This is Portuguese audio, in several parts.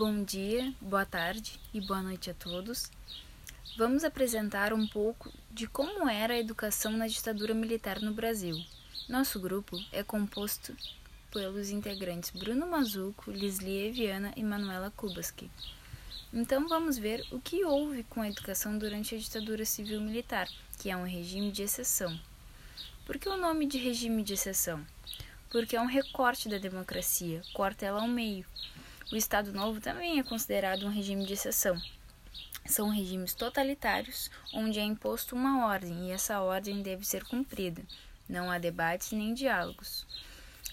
Bom dia, boa tarde e boa noite a todos. Vamos apresentar um pouco de como era a educação na ditadura militar no Brasil. Nosso grupo é composto pelos integrantes Bruno Mazuco, Lislie Viana e Manuela Kubaski. Então vamos ver o que houve com a educação durante a ditadura civil-militar, que é um regime de exceção. Por que o nome de regime de exceção? Porque é um recorte da democracia, corta ela ao meio. O Estado Novo também é considerado um regime de exceção. São regimes totalitários, onde é imposto uma ordem e essa ordem deve ser cumprida. Não há debates nem diálogos.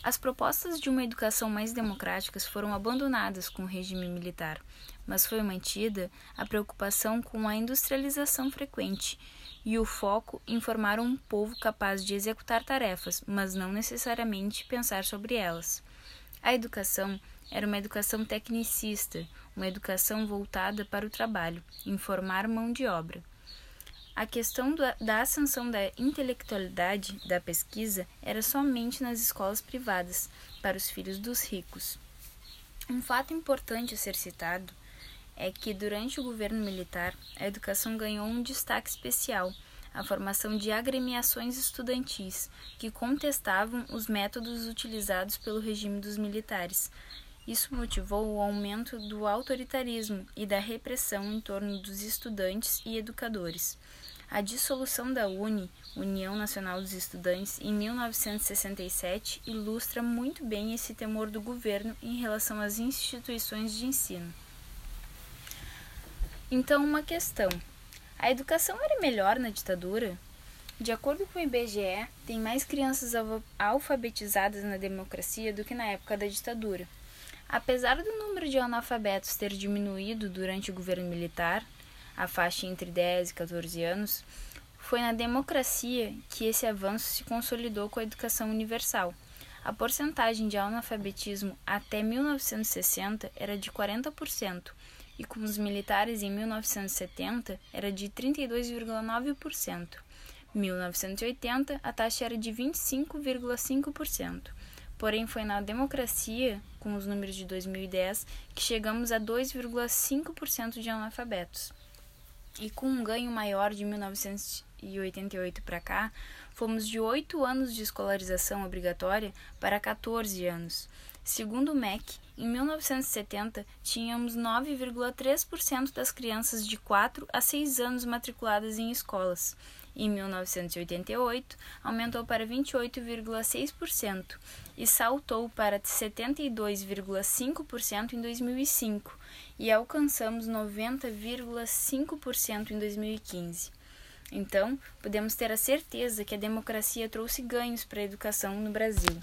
As propostas de uma educação mais democrática foram abandonadas com o regime militar, mas foi mantida a preocupação com a industrialização frequente e o foco em formar um povo capaz de executar tarefas, mas não necessariamente pensar sobre elas. A educação era uma educação tecnicista, uma educação voltada para o trabalho, informar mão de obra. A questão da ascensão da intelectualidade da pesquisa era somente nas escolas privadas, para os filhos dos ricos. Um fato importante a ser citado é que, durante o governo militar, a educação ganhou um destaque especial a formação de agremiações estudantis que contestavam os métodos utilizados pelo regime dos militares, isso motivou o aumento do autoritarismo e da repressão em torno dos estudantes e educadores. A dissolução da UNE, União Nacional dos Estudantes, em 1967 ilustra muito bem esse temor do governo em relação às instituições de ensino. Então, uma questão: a educação era melhor na ditadura? De acordo com o IBGE, tem mais crianças alfabetizadas na democracia do que na época da ditadura. Apesar do número de analfabetos ter diminuído durante o governo militar, a faixa entre 10 e 14 anos, foi na democracia que esse avanço se consolidou com a educação universal. A porcentagem de analfabetismo até 1960 era de 40%, e com os militares em 1970 era de 32,9%. Em 1980, a taxa era de 25,5%. Porém, foi na democracia, com os números de 2010, que chegamos a 2,5% de analfabetos. E com um ganho maior de 1988 para cá, fomos de 8 anos de escolarização obrigatória para 14 anos. Segundo o MEC, em 1970, tínhamos 9,3% das crianças de 4 a 6 anos matriculadas em escolas. Em 1988, aumentou para 28,6% e saltou para 72,5% em 2005 e alcançamos 90,5% em 2015. Então, podemos ter a certeza que a democracia trouxe ganhos para a educação no Brasil.